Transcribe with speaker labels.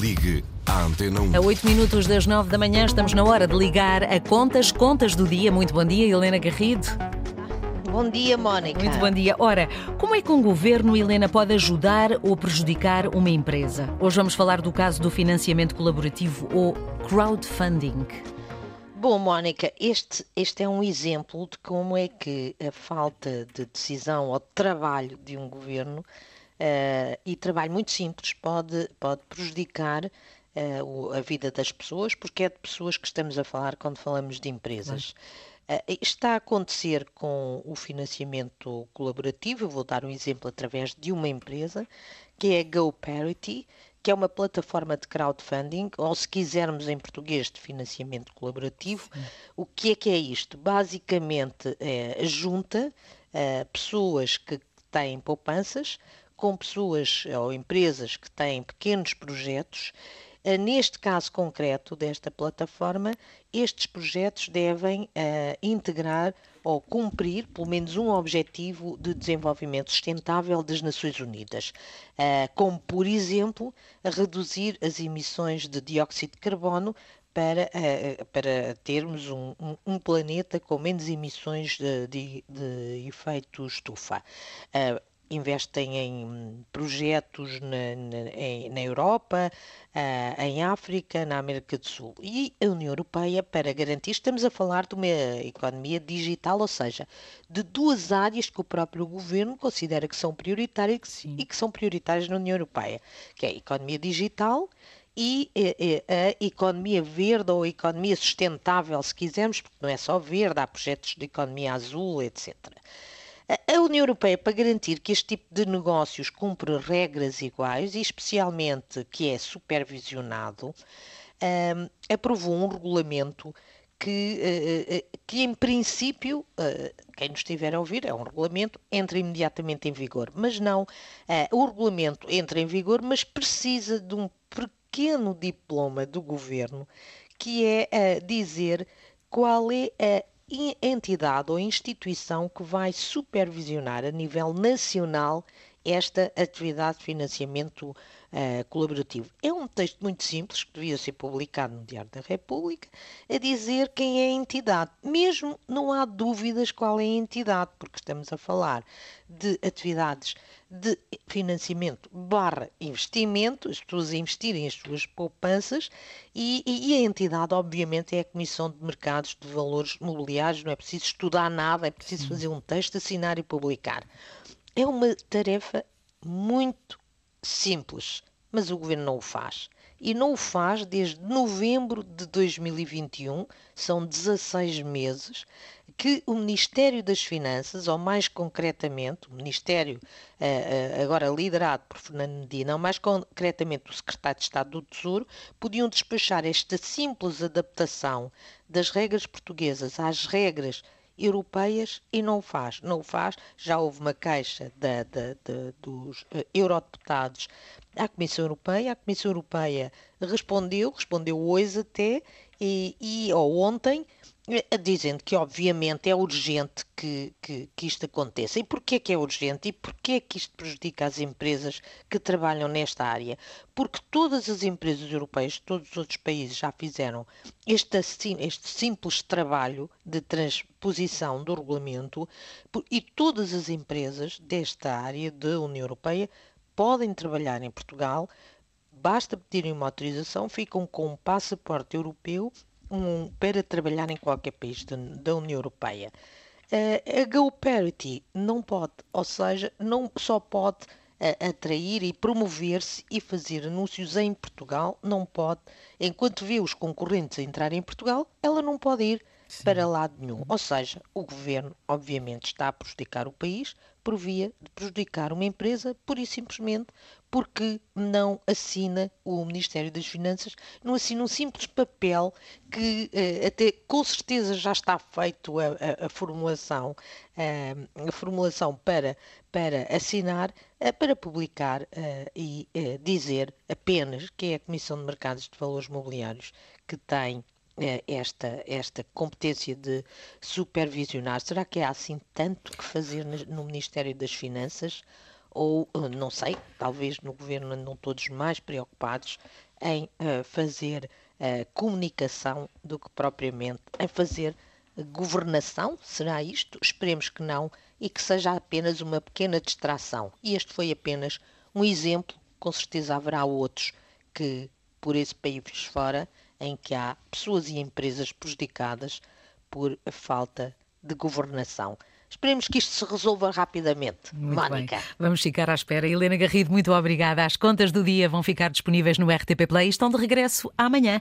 Speaker 1: Ligue à Antena 1.
Speaker 2: A 8 minutos das 9 da manhã estamos na hora de ligar a contas, contas do dia. Muito bom dia, Helena Garrido.
Speaker 3: Bom dia, Mónica.
Speaker 2: Muito bom dia. Ora, como é que um governo, Helena, pode ajudar ou prejudicar uma empresa? Hoje vamos falar do caso do financiamento colaborativo ou crowdfunding.
Speaker 3: Bom, Mónica, este, este é um exemplo de como é que a falta de decisão ou de trabalho de um governo uh, e trabalho muito simples pode, pode prejudicar uh, a vida das pessoas, porque é de pessoas que estamos a falar quando falamos de empresas. Uh, está a acontecer com o financiamento colaborativo, eu vou dar um exemplo através de uma empresa, que é a GoParity, que é uma plataforma de crowdfunding, ou se quisermos em português, de financiamento colaborativo. Sim. O que é que é isto? Basicamente, é, junta pessoas que têm poupanças com pessoas ou empresas que têm pequenos projetos. Eh, neste caso concreto desta plataforma, estes projetos devem uh, integrar ou cumprir pelo menos um objetivo de desenvolvimento sustentável das Nações Unidas, uh, como, por exemplo, reduzir as emissões de dióxido de carbono para, uh, para termos um, um, um, planeta com menos emissões de, de, de efeito estufa. Uh, investem em projetos na, na, na Europa, uh, em África, na América do Sul. E a União Europeia, para garantir, estamos a falar de uma economia digital, ou seja, de duas áreas que o próprio governo considera que são prioritárias e que são prioritárias na União Europeia, que é a economia digital e a economia verde ou a economia sustentável, se quisermos, porque não é só verde, há projetos de economia azul, etc. União Europeia, para garantir que este tipo de negócios cumpre regras iguais e especialmente que é supervisionado, um, aprovou um regulamento que, uh, que em princípio, uh, quem nos estiver a ouvir, é um regulamento, entra imediatamente em vigor. Mas não, o regulamento entra em vigor, mas precisa de um pequeno diploma do governo que é dizer qual é entidade ou instituição que vai supervisionar a nível nacional esta atividade de financiamento uh, colaborativo. É um texto muito simples, que devia ser publicado no Diário da República, a dizer quem é a entidade. Mesmo não há dúvidas qual é a entidade, porque estamos a falar de atividades de financiamento barra investimento, as pessoas investirem as suas poupanças e, e, a entidade, obviamente, é a Comissão de Mercados de Valores Mobiliários, não é preciso estudar nada, é preciso fazer um texto, assinar e publicar. É uma tarefa muito simples, mas o governo não o faz. E não o faz desde novembro de 2021, são 16 meses, que o Ministério das Finanças, ou mais concretamente, o Ministério eh, eh, agora liderado por Fernando Medina, ou mais concretamente o Secretário de Estado do Tesouro, podiam despachar esta simples adaptação das regras portuguesas às regras europeias e não o faz. Não o faz. Já houve uma queixa da, dos uh, eurodeputados à Comissão Europeia. A Comissão Europeia respondeu, respondeu hoje até, e, e ou ontem, eh, dizendo que obviamente é urgente que, que, que, isto aconteça. E porquê que é urgente? E porquê que isto prejudica as empresas que trabalham nesta área? Porque todas as empresas europeias, todos os outros países já fizeram este, este simples trabalho de transposição do regulamento e todas as empresas desta área da União Europeia podem trabalhar em Portugal basta pedirem uma autorização, ficam com um passaporte europeu um, para trabalhar em qualquer país de, da União Europeia. Uh, a GoParity não pode, ou seja, não só pode uh, atrair e promover-se e fazer anúncios em Portugal, não pode, enquanto vê os concorrentes a entrar em Portugal, ela não pode ir Sim. para lado nenhum. Ou seja, o governo, obviamente, está a prejudicar o país por via de prejudicar uma empresa, pura e simplesmente porque não assina o Ministério das Finanças, não assina um simples papel que uh, até com certeza já está feito a, a, a formulação, uh, a formulação para, para assinar, uh, para publicar e dizer apenas que é a Comissão de Mercados de Valores Mobiliários que tem esta, esta competência de supervisionar. Será que há assim tanto que fazer no Ministério das Finanças? Ou eh, não sei, talvez no governo andam todos mais preocupados em uh, fazer uh, comunicação do que propriamente em fazer governação. Será isto? Esperemos que não e que seja apenas uma pequena distração. E este foi apenas um exemplo, com certeza haverá outros que por esse país fora em que há pessoas e empresas prejudicadas por a falta de governação. Esperemos que isto se resolva rapidamente.
Speaker 2: Muito
Speaker 3: Mónica.
Speaker 2: Bem. Vamos ficar à espera. Helena Garrido, muito obrigada. As contas do dia vão ficar disponíveis no RTP Play e estão de regresso amanhã.